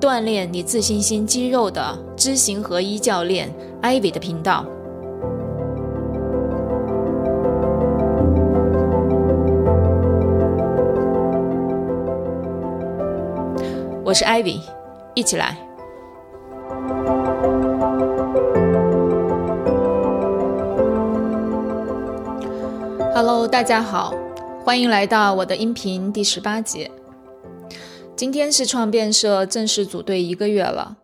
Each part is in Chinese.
锻炼你自信心肌肉的知行合一教练 Ivy 的频道。我是 Ivy，一起来。Hello，大家好，欢迎来到我的音频第十八节。今天是创变社正式组队一个月了，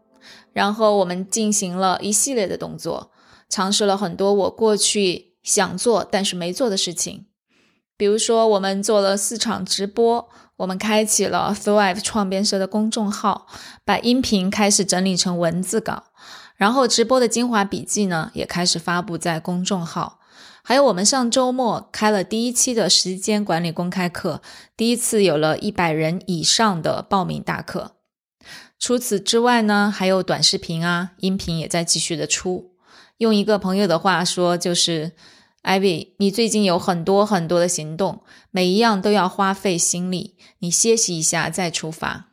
然后我们进行了一系列的动作，尝试了很多我过去想做但是没做的事情。比如说，我们做了四场直播，我们开启了 Thrive 创变社的公众号，把音频开始整理成文字稿，然后直播的精华笔记呢也开始发布在公众号。还有，我们上周末开了第一期的时间管理公开课，第一次有了一百人以上的报名大课。除此之外呢，还有短视频啊，音频也在继续的出。用一个朋友的话说，就是艾薇，你最近有很多很多的行动，每一样都要花费心力，你歇息一下再出发。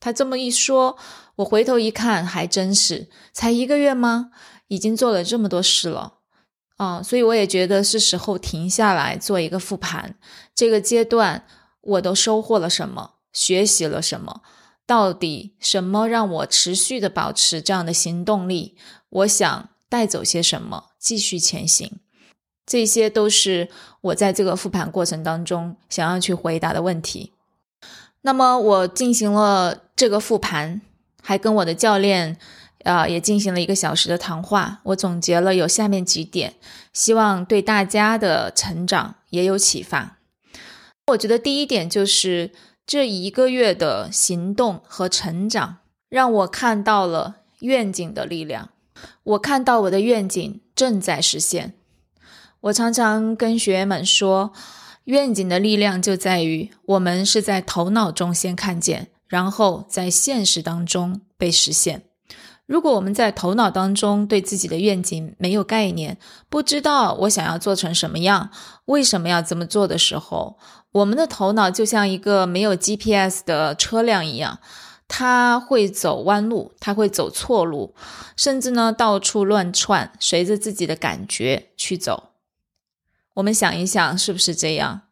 他这么一说，我回头一看，还真是，才一个月吗？已经做了这么多事了。啊，所以我也觉得是时候停下来做一个复盘。这个阶段我都收获了什么？学习了什么？到底什么让我持续的保持这样的行动力？我想带走些什么，继续前行？这些都是我在这个复盘过程当中想要去回答的问题。那么我进行了这个复盘，还跟我的教练。啊，也进行了一个小时的谈话。我总结了有下面几点，希望对大家的成长也有启发。我觉得第一点就是这一个月的行动和成长，让我看到了愿景的力量。我看到我的愿景正在实现。我常常跟学员们说，愿景的力量就在于我们是在头脑中先看见，然后在现实当中被实现。如果我们在头脑当中对自己的愿景没有概念，不知道我想要做成什么样，为什么要这么做的时候，我们的头脑就像一个没有 GPS 的车辆一样，它会走弯路，它会走错路，甚至呢到处乱窜，随着自己的感觉去走。我们想一想，是不是这样？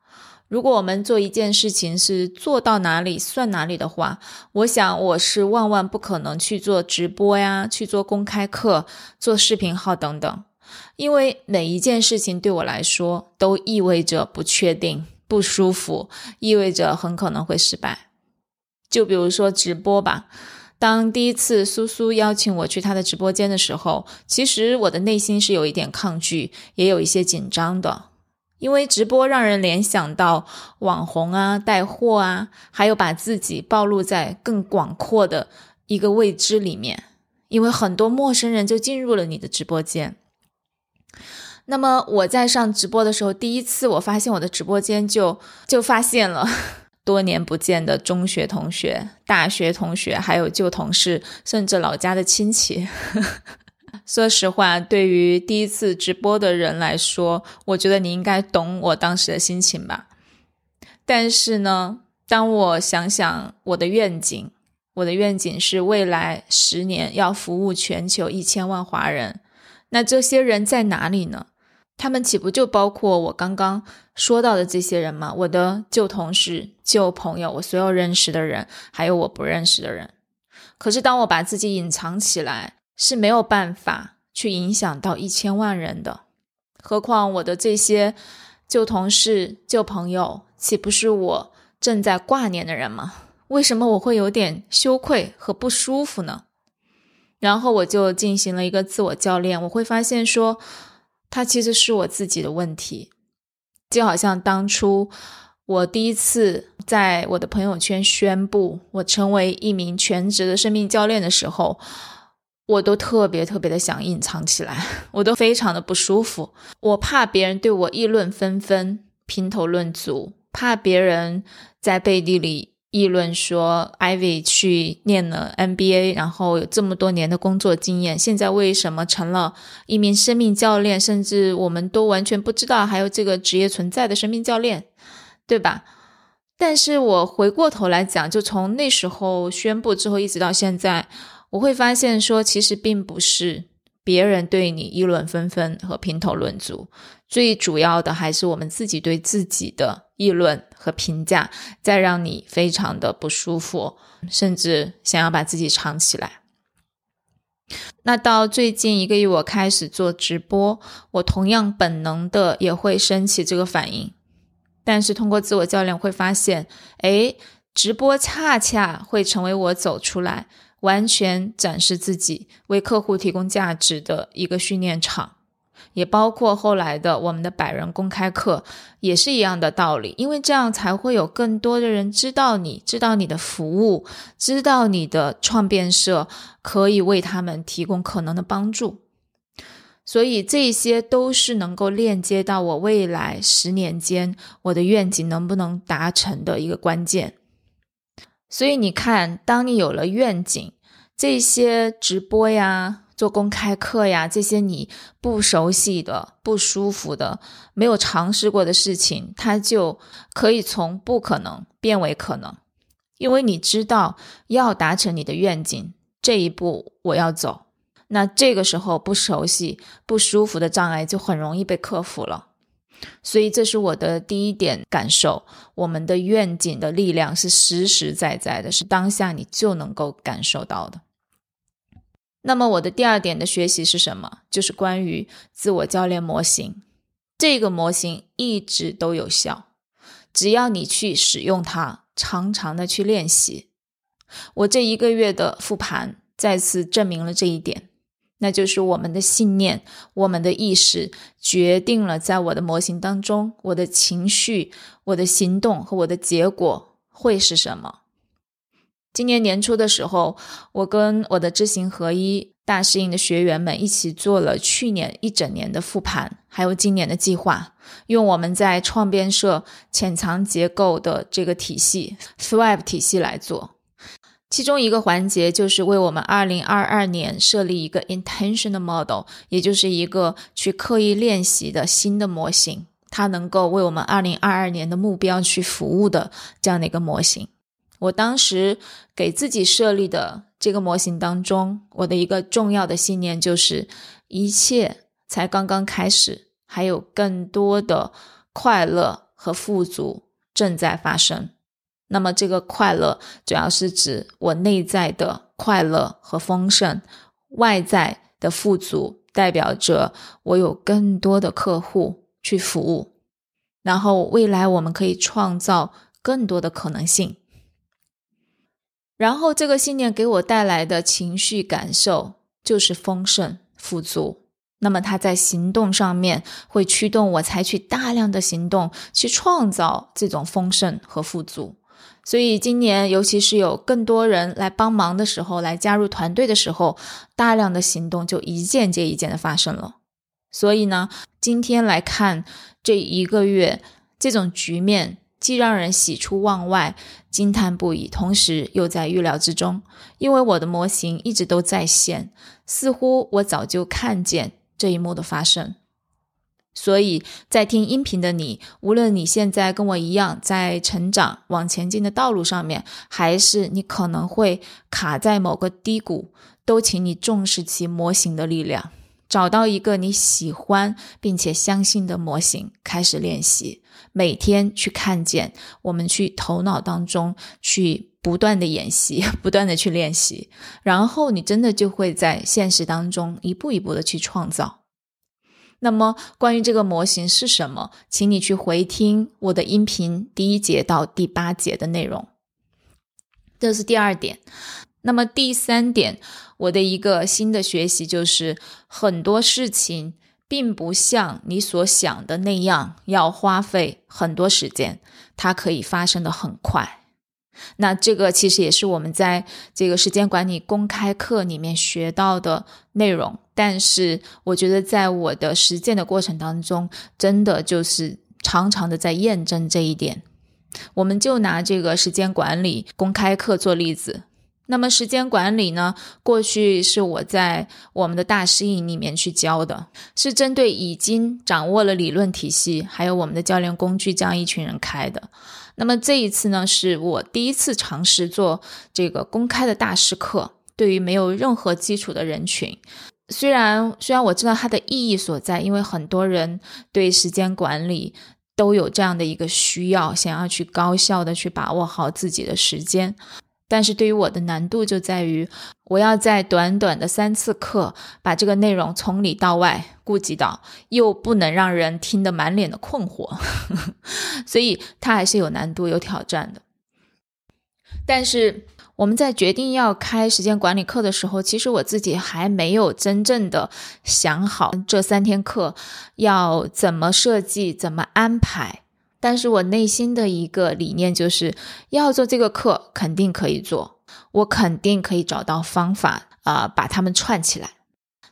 如果我们做一件事情是做到哪里算哪里的话，我想我是万万不可能去做直播呀，去做公开课、做视频号等等，因为每一件事情对我来说都意味着不确定、不舒服，意味着很可能会失败。就比如说直播吧，当第一次苏苏邀请我去他的直播间的时候，其实我的内心是有一点抗拒，也有一些紧张的。因为直播让人联想到网红啊、带货啊，还有把自己暴露在更广阔的一个未知里面。因为很多陌生人就进入了你的直播间。那么我在上直播的时候，第一次我发现我的直播间就就发现了多年不见的中学同学、大学同学，还有旧同事，甚至老家的亲戚。说实话，对于第一次直播的人来说，我觉得你应该懂我当时的心情吧。但是呢，当我想想我的愿景，我的愿景是未来十年要服务全球一千万华人，那这些人在哪里呢？他们岂不就包括我刚刚说到的这些人吗？我的旧同事、旧朋友，我所有认识的人，还有我不认识的人。可是当我把自己隐藏起来，是没有办法去影响到一千万人的，何况我的这些旧同事、旧朋友，岂不是我正在挂念的人吗？为什么我会有点羞愧和不舒服呢？然后我就进行了一个自我教练，我会发现说，它其实是我自己的问题，就好像当初我第一次在我的朋友圈宣布我成为一名全职的生命教练的时候。我都特别特别的想隐藏起来，我都非常的不舒服。我怕别人对我议论纷纷、评头论足，怕别人在背地里。议论说，Ivy 去念了 MBA，然后有这么多年的工作经验，现在为什么成了一名生命教练？甚至我们都完全不知道还有这个职业存在的生命教练，对吧？但是我回过头来讲，就从那时候宣布之后一直到现在，我会发现说，其实并不是别人对你议论纷纷和评头论足，最主要的还是我们自己对自己的。议论和评价，再让你非常的不舒服，甚至想要把自己藏起来。那到最近一个月，我开始做直播，我同样本能的也会升起这个反应。但是通过自我教练会发现，哎，直播恰恰会成为我走出来、完全展示自己、为客户提供价值的一个训练场。也包括后来的我们的百人公开课，也是一样的道理，因为这样才会有更多的人知道你，知道你的服务，知道你的创变社可以为他们提供可能的帮助，所以这些都是能够链接到我未来十年间我的愿景能不能达成的一个关键。所以你看，当你有了愿景，这些直播呀。做公开课呀，这些你不熟悉的、不舒服的、没有尝试过的事情，它就可以从不可能变为可能，因为你知道要达成你的愿景这一步我要走，那这个时候不熟悉、不舒服的障碍就很容易被克服了。所以这是我的第一点感受：我们的愿景的力量是实实在在的，是当下你就能够感受到的。那么我的第二点的学习是什么？就是关于自我教练模型。这个模型一直都有效，只要你去使用它，常常的去练习。我这一个月的复盘再次证明了这一点，那就是我们的信念、我们的意识决定了在我的模型当中，我的情绪、我的行动和我的结果会是什么。今年年初的时候，我跟我的知行合一大适应的学员们一起做了去年一整年的复盘，还有今年的计划，用我们在创变社潜藏结构的这个体系 Thrive 体系来做。其中一个环节就是为我们二零二二年设立一个 Intentional Model，也就是一个去刻意练习的新的模型，它能够为我们二零二二年的目标去服务的这样的一个模型。我当时给自己设立的这个模型当中，我的一个重要的信念就是：一切才刚刚开始，还有更多的快乐和富足正在发生。那么，这个快乐主要是指我内在的快乐和丰盛，外在的富足代表着我有更多的客户去服务，然后未来我们可以创造更多的可能性。然后，这个信念给我带来的情绪感受就是丰盛、富足。那么，它在行动上面会驱动我采取大量的行动去创造这种丰盛和富足。所以，今年尤其是有更多人来帮忙的时候，来加入团队的时候，大量的行动就一件接一件的发生了。所以呢，今天来看这一个月这种局面。既让人喜出望外、惊叹不已，同时又在预料之中。因为我的模型一直都在线，似乎我早就看见这一幕的发生。所以在听音频的你，无论你现在跟我一样在成长、往前进的道路上面，还是你可能会卡在某个低谷，都请你重视其模型的力量。找到一个你喜欢并且相信的模型，开始练习，每天去看见，我们去头脑当中去不断的演习，不断的去练习，然后你真的就会在现实当中一步一步的去创造。那么关于这个模型是什么，请你去回听我的音频第一节到第八节的内容。这是第二点。那么第三点，我的一个新的学习就是，很多事情并不像你所想的那样要花费很多时间，它可以发生的很快。那这个其实也是我们在这个时间管理公开课里面学到的内容，但是我觉得在我的实践的过程当中，真的就是常常的在验证这一点。我们就拿这个时间管理公开课做例子。那么时间管理呢？过去是我在我们的大师营里面去教的，是针对已经掌握了理论体系，还有我们的教练工具这样一群人开的。那么这一次呢，是我第一次尝试做这个公开的大师课，对于没有任何基础的人群。虽然虽然我知道它的意义所在，因为很多人对时间管理都有这样的一个需要，想要去高效的去把握好自己的时间。但是对于我的难度就在于，我要在短短的三次课把这个内容从里到外顾及到，又不能让人听得满脸的困惑，所以它还是有难度、有挑战的。但是我们在决定要开时间管理课的时候，其实我自己还没有真正的想好这三天课要怎么设计、怎么安排。但是我内心的一个理念就是要做这个课，肯定可以做，我肯定可以找到方法啊，把它们串起来。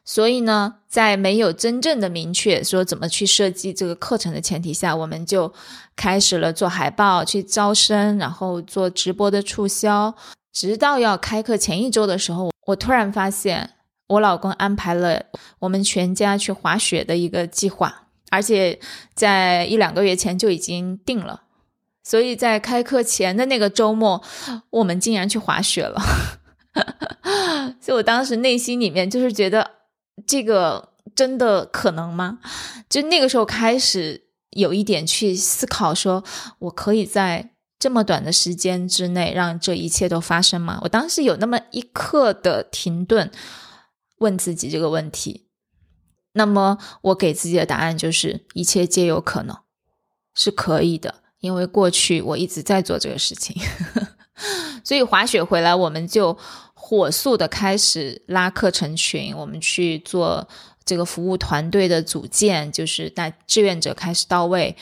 所以呢，在没有真正的明确说怎么去设计这个课程的前提下，我们就开始了做海报、去招生，然后做直播的促销。直到要开课前一周的时候，我突然发现我老公安排了我们全家去滑雪的一个计划。而且在一两个月前就已经定了，所以在开课前的那个周末，我们竟然去滑雪了。所以我当时内心里面就是觉得，这个真的可能吗？就那个时候开始有一点去思考，说我可以在这么短的时间之内让这一切都发生吗？我当时有那么一刻的停顿，问自己这个问题。那么我给自己的答案就是一切皆有可能，是可以的，因为过去我一直在做这个事情，所以滑雪回来我们就火速的开始拉课程群，我们去做这个服务团队的组建，就是带志愿者开始到位，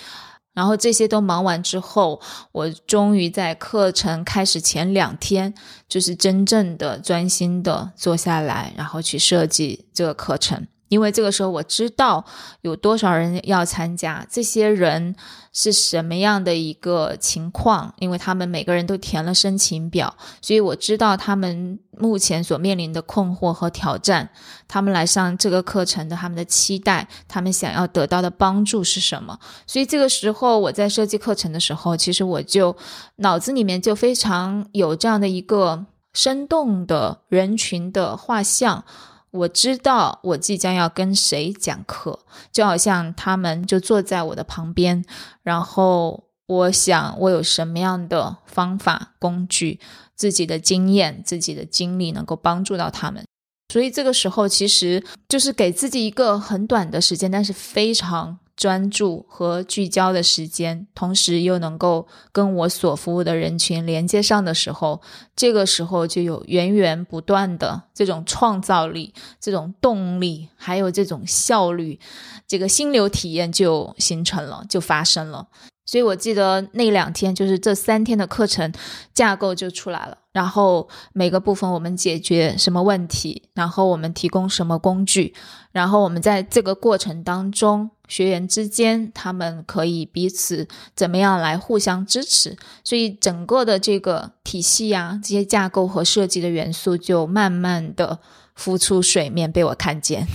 然后这些都忙完之后，我终于在课程开始前两天，就是真正的专心的坐下来，然后去设计这个课程。因为这个时候我知道有多少人要参加，这些人是什么样的一个情况，因为他们每个人都填了申请表，所以我知道他们目前所面临的困惑和挑战，他们来上这个课程的他们的期待，他们想要得到的帮助是什么。所以这个时候我在设计课程的时候，其实我就脑子里面就非常有这样的一个生动的人群的画像。我知道我即将要跟谁讲课，就好像他们就坐在我的旁边，然后我想我有什么样的方法、工具、自己的经验、自己的经历能够帮助到他们。所以这个时候其实就是给自己一个很短的时间，但是非常。专注和聚焦的时间，同时又能够跟我所服务的人群连接上的时候，这个时候就有源源不断的这种创造力、这种动力，还有这种效率，这个心流体验就形成了，就发生了。所以我记得那两天，就是这三天的课程架构就出来了。然后每个部分我们解决什么问题，然后我们提供什么工具，然后我们在这个过程当中，学员之间他们可以彼此怎么样来互相支持。所以整个的这个体系呀，这些架构和设计的元素就慢慢的浮出水面，被我看见。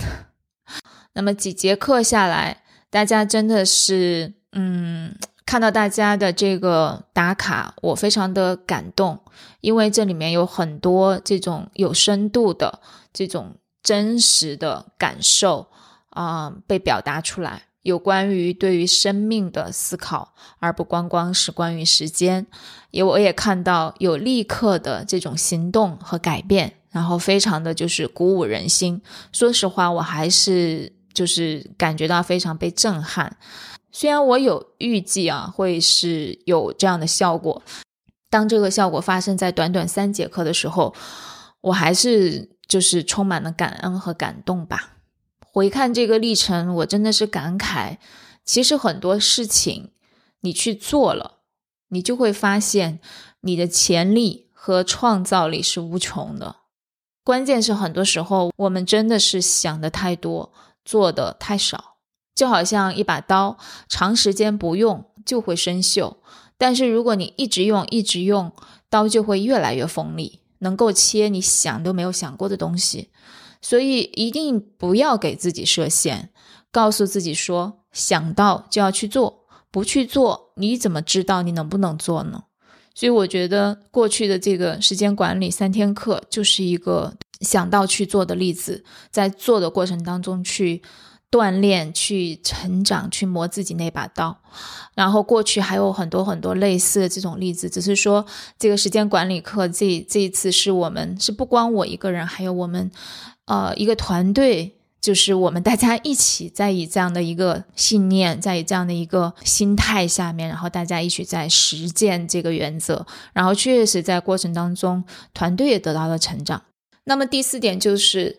那么几节课下来，大家真的是嗯。看到大家的这个打卡，我非常的感动，因为这里面有很多这种有深度的、这种真实的感受啊被表达出来，有关于对于生命的思考，而不光光是关于时间。也我也看到有立刻的这种行动和改变，然后非常的就是鼓舞人心。说实话，我还是就是感觉到非常被震撼。虽然我有预计啊，会是有这样的效果，当这个效果发生在短短三节课的时候，我还是就是充满了感恩和感动吧。回看这个历程，我真的是感慨，其实很多事情你去做了，你就会发现你的潜力和创造力是无穷的。关键是很多时候我们真的是想的太多，做的太少。就好像一把刀，长时间不用就会生锈，但是如果你一直用，一直用，刀就会越来越锋利，能够切你想都没有想过的东西。所以一定不要给自己设限，告诉自己说，想到就要去做，不去做，你怎么知道你能不能做呢？所以我觉得过去的这个时间管理三天课就是一个想到去做的例子，在做的过程当中去锻炼、去成长、去磨自己那把刀。然后过去还有很多很多类似的这种例子，只是说这个时间管理课这这一次是我们是不光我一个人，还有我们呃一个团队。就是我们大家一起在以这样的一个信念，在以这样的一个心态下面，然后大家一起在实践这个原则，然后确实在过程当中，团队也得到了成长。那么第四点就是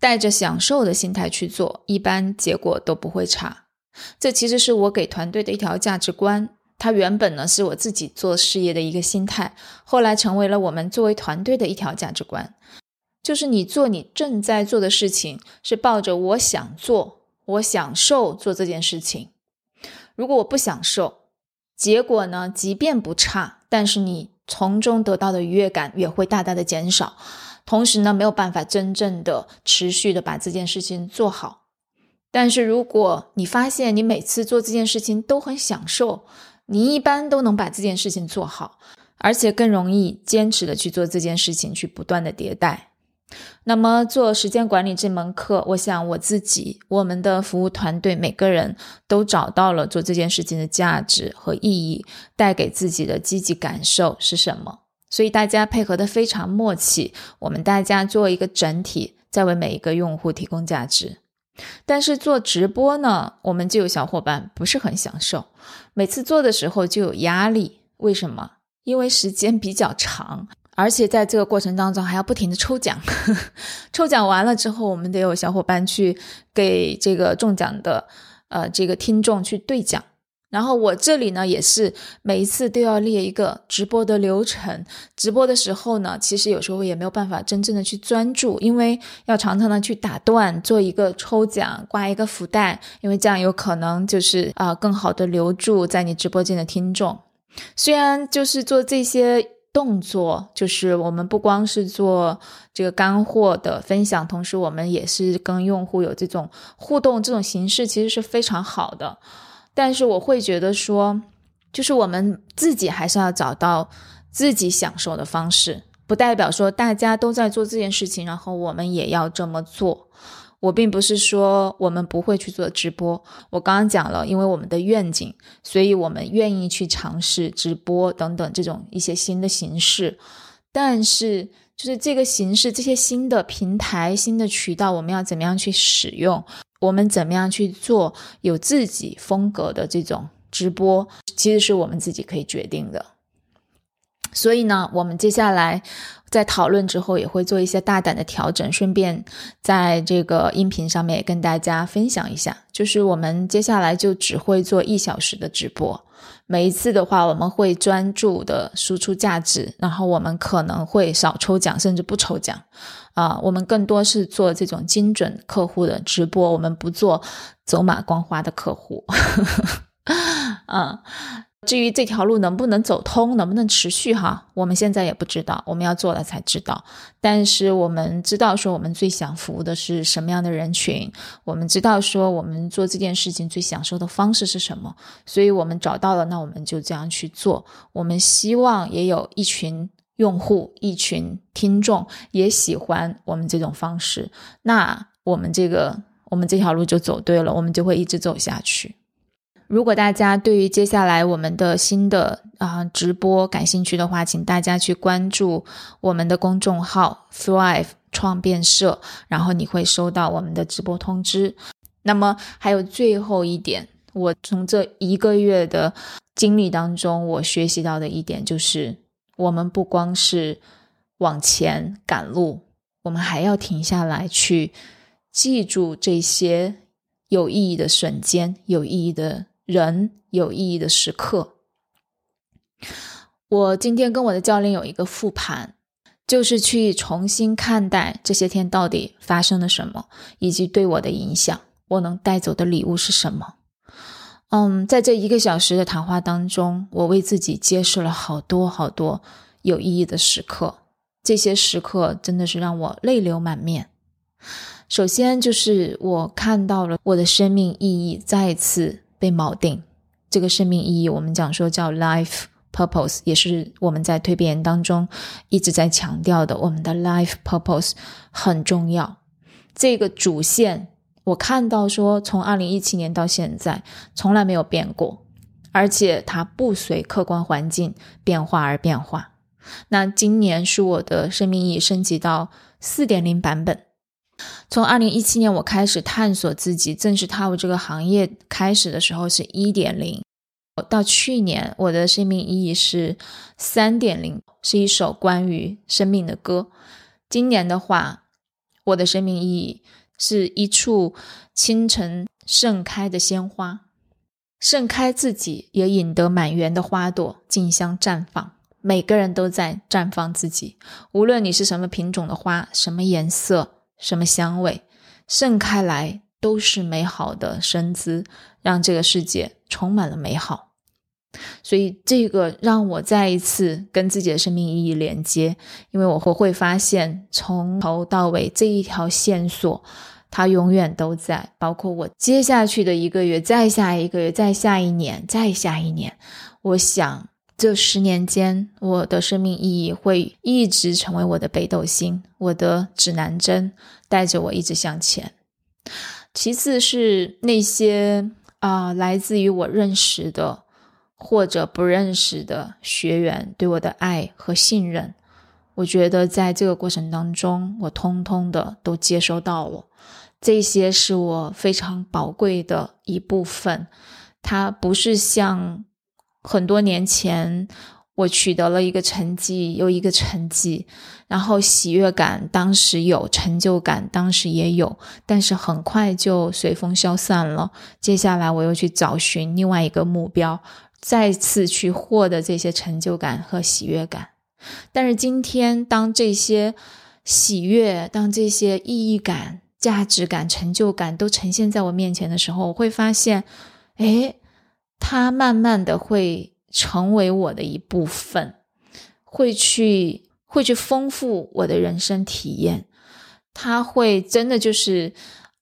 带着享受的心态去做，一般结果都不会差。这其实是我给团队的一条价值观，它原本呢是我自己做事业的一个心态，后来成为了我们作为团队的一条价值观。就是你做你正在做的事情，是抱着我想做，我享受做这件事情。如果我不享受，结果呢，即便不差，但是你从中得到的愉悦感也会大大的减少。同时呢，没有办法真正的持续的把这件事情做好。但是如果你发现你每次做这件事情都很享受，你一般都能把这件事情做好，而且更容易坚持的去做这件事情，去不断的迭代。那么做时间管理这门课，我想我自己、我们的服务团队每个人都找到了做这件事情的价值和意义，带给自己的积极感受是什么。所以大家配合的非常默契，我们大家做一个整体，在为每一个用户提供价值。但是做直播呢，我们就有小伙伴不是很享受，每次做的时候就有压力。为什么？因为时间比较长。而且在这个过程当中还要不停的抽奖，抽奖完了之后，我们得有小伙伴去给这个中奖的呃这个听众去兑奖。然后我这里呢也是每一次都要列一个直播的流程。直播的时候呢，其实有时候也没有办法真正的去专注，因为要常常的去打断，做一个抽奖，挂一个福袋，因为这样有可能就是啊更好的留住在你直播间的听众。虽然就是做这些。动作就是我们不光是做这个干货的分享，同时我们也是跟用户有这种互动，这种形式其实是非常好的。但是我会觉得说，就是我们自己还是要找到自己享受的方式，不代表说大家都在做这件事情，然后我们也要这么做。我并不是说我们不会去做直播，我刚刚讲了，因为我们的愿景，所以我们愿意去尝试直播等等这种一些新的形式。但是，就是这个形式，这些新的平台、新的渠道，我们要怎么样去使用？我们怎么样去做有自己风格的这种直播，其实是我们自己可以决定的。所以呢，我们接下来。在讨论之后，也会做一些大胆的调整，顺便在这个音频上面也跟大家分享一下。就是我们接下来就只会做一小时的直播，每一次的话，我们会专注的输出价值，然后我们可能会少抽奖，甚至不抽奖。啊，我们更多是做这种精准客户的直播，我们不做走马观花的客户。嗯。至于这条路能不能走通，能不能持续哈，我们现在也不知道，我们要做了才知道。但是我们知道说，我们最想服务的是什么样的人群，我们知道说，我们做这件事情最享受的方式是什么，所以我们找到了，那我们就这样去做。我们希望也有一群用户、一群听众也喜欢我们这种方式，那我们这个我们这条路就走对了，我们就会一直走下去。如果大家对于接下来我们的新的啊直播感兴趣的话，请大家去关注我们的公众号 Thrive 创变社，然后你会收到我们的直播通知。那么还有最后一点，我从这一个月的经历当中，我学习到的一点就是，我们不光是往前赶路，我们还要停下来去记住这些有意义的瞬间，有意义的。人有意义的时刻，我今天跟我的教练有一个复盘，就是去重新看待这些天到底发生了什么，以及对我的影响，我能带走的礼物是什么。嗯，在这一个小时的谈话当中，我为自己揭示了好多好多有意义的时刻，这些时刻真的是让我泪流满面。首先就是我看到了我的生命意义再次被锚定，这个生命意义我们讲说叫 life。Purpose 也是我们在蜕变当中一直在强调的，我们的 life purpose 很重要。这个主线，我看到说，从二零一七年到现在从来没有变过，而且它不随客观环境变化而变化。那今年是我的生命意义升级到四点零版本。从二零一七年我开始探索自己，正式踏入这个行业开始的时候是一点零。到去年，我的生命意义是三点零，是一首关于生命的歌。今年的话，我的生命意义是一处清晨盛开的鲜花，盛开自己，也引得满园的花朵竞相绽放。每个人都在绽放自己，无论你是什么品种的花，什么颜色，什么香味，盛开来都是美好的身姿，让这个世界充满了美好。所以，这个让我再一次跟自己的生命意义连接，因为我会会发现，从头到尾这一条线索，它永远都在。包括我接下去的一个月，再下一个月，再下一年，再下一年，我想这十年间，我的生命意义会一直成为我的北斗星，我的指南针，带着我一直向前。其次是那些啊，来自于我认识的。或者不认识的学员对我的爱和信任，我觉得在这个过程当中，我通通的都接收到了。这些是我非常宝贵的一部分。它不是像很多年前我取得了一个成绩又一个成绩，然后喜悦感当时有，成就感当时也有，但是很快就随风消散了。接下来我又去找寻另外一个目标。再次去获得这些成就感和喜悦感，但是今天，当这些喜悦、当这些意义感、价值感、成就感都呈现在我面前的时候，我会发现，哎，它慢慢的会成为我的一部分，会去会去丰富我的人生体验，它会真的就是，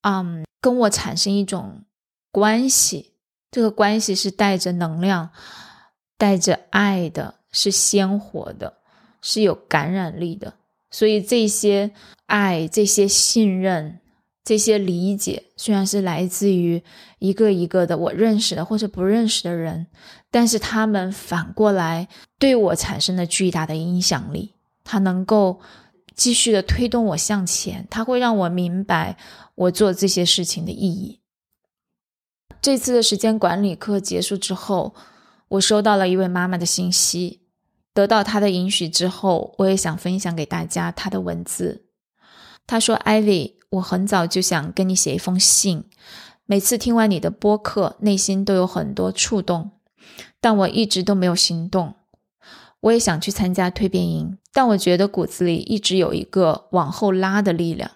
嗯，跟我产生一种关系。这个关系是带着能量、带着爱的，是鲜活的，是有感染力的。所以这些爱、这些信任、这些理解，虽然是来自于一个一个的我认识的或者不认识的人，但是他们反过来对我产生了巨大的影响力。它能够继续的推动我向前，它会让我明白我做这些事情的意义。这次的时间管理课结束之后，我收到了一位妈妈的信息，得到她的允许之后，我也想分享给大家她的文字。她说：“Ivy，我很早就想跟你写一封信，每次听完你的播客，内心都有很多触动，但我一直都没有行动。我也想去参加蜕变营，但我觉得骨子里一直有一个往后拉的力量。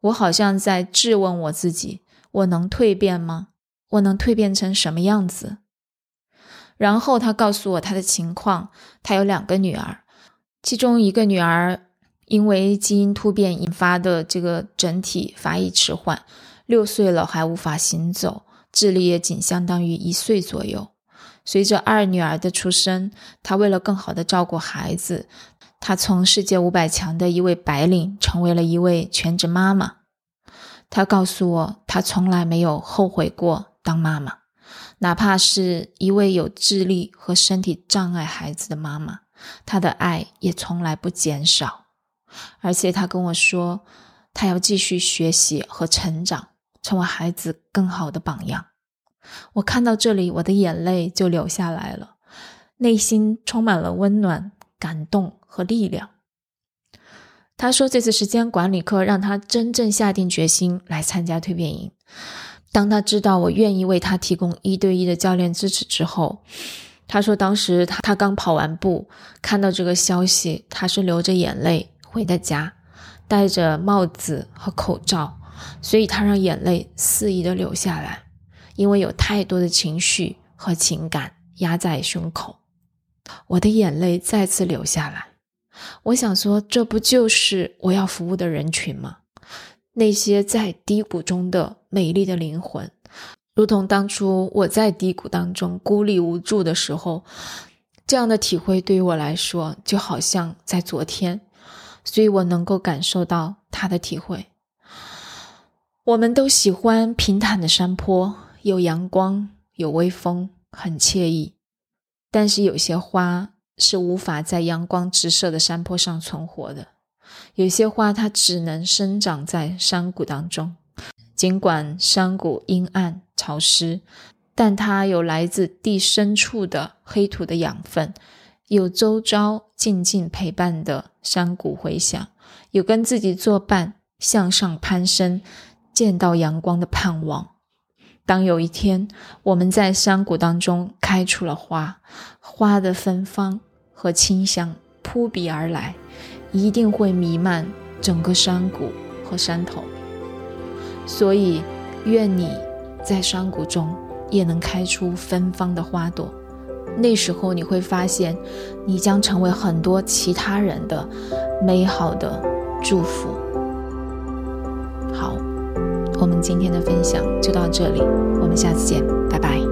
我好像在质问我自己：我能蜕变吗？”我能蜕变成什么样子？然后他告诉我他的情况，他有两个女儿，其中一个女儿因为基因突变引发的这个整体发育迟缓，六岁了还无法行走，智力也仅相当于一岁左右。随着二女儿的出生，他为了更好的照顾孩子，他从世界五百强的一位白领成为了一位全职妈妈。他告诉我，他从来没有后悔过。当妈妈，哪怕是一位有智力和身体障碍孩子的妈妈，她的爱也从来不减少。而且他跟我说，他要继续学习和成长，成为孩子更好的榜样。我看到这里，我的眼泪就流下来了，内心充满了温暖、感动和力量。他说，这次时间管理课让他真正下定决心来参加蜕变营。当他知道我愿意为他提供一对一的教练支持之后，他说当时他他刚跑完步，看到这个消息，他是流着眼泪回的家，戴着帽子和口罩，所以他让眼泪肆意的流下来，因为有太多的情绪和情感压在胸口。我的眼泪再次流下来，我想说，这不就是我要服务的人群吗？那些在低谷中的美丽的灵魂，如同当初我在低谷当中孤立无助的时候，这样的体会对于我来说就好像在昨天，所以我能够感受到他的体会。我们都喜欢平坦的山坡，有阳光，有微风，很惬意。但是有些花是无法在阳光直射的山坡上存活的。有些花，它只能生长在山谷当中。尽管山谷阴暗潮湿，但它有来自地深处的黑土的养分，有周遭静静陪伴的山谷回响，有跟自己作伴向上攀升、见到阳光的盼望。当有一天我们在山谷当中开出了花，花的芬芳和清香扑鼻而来。一定会弥漫整个山谷和山头，所以愿你在山谷中也能开出芬芳的花朵。那时候你会发现，你将成为很多其他人的美好的祝福。好，我们今天的分享就到这里，我们下次见，拜拜。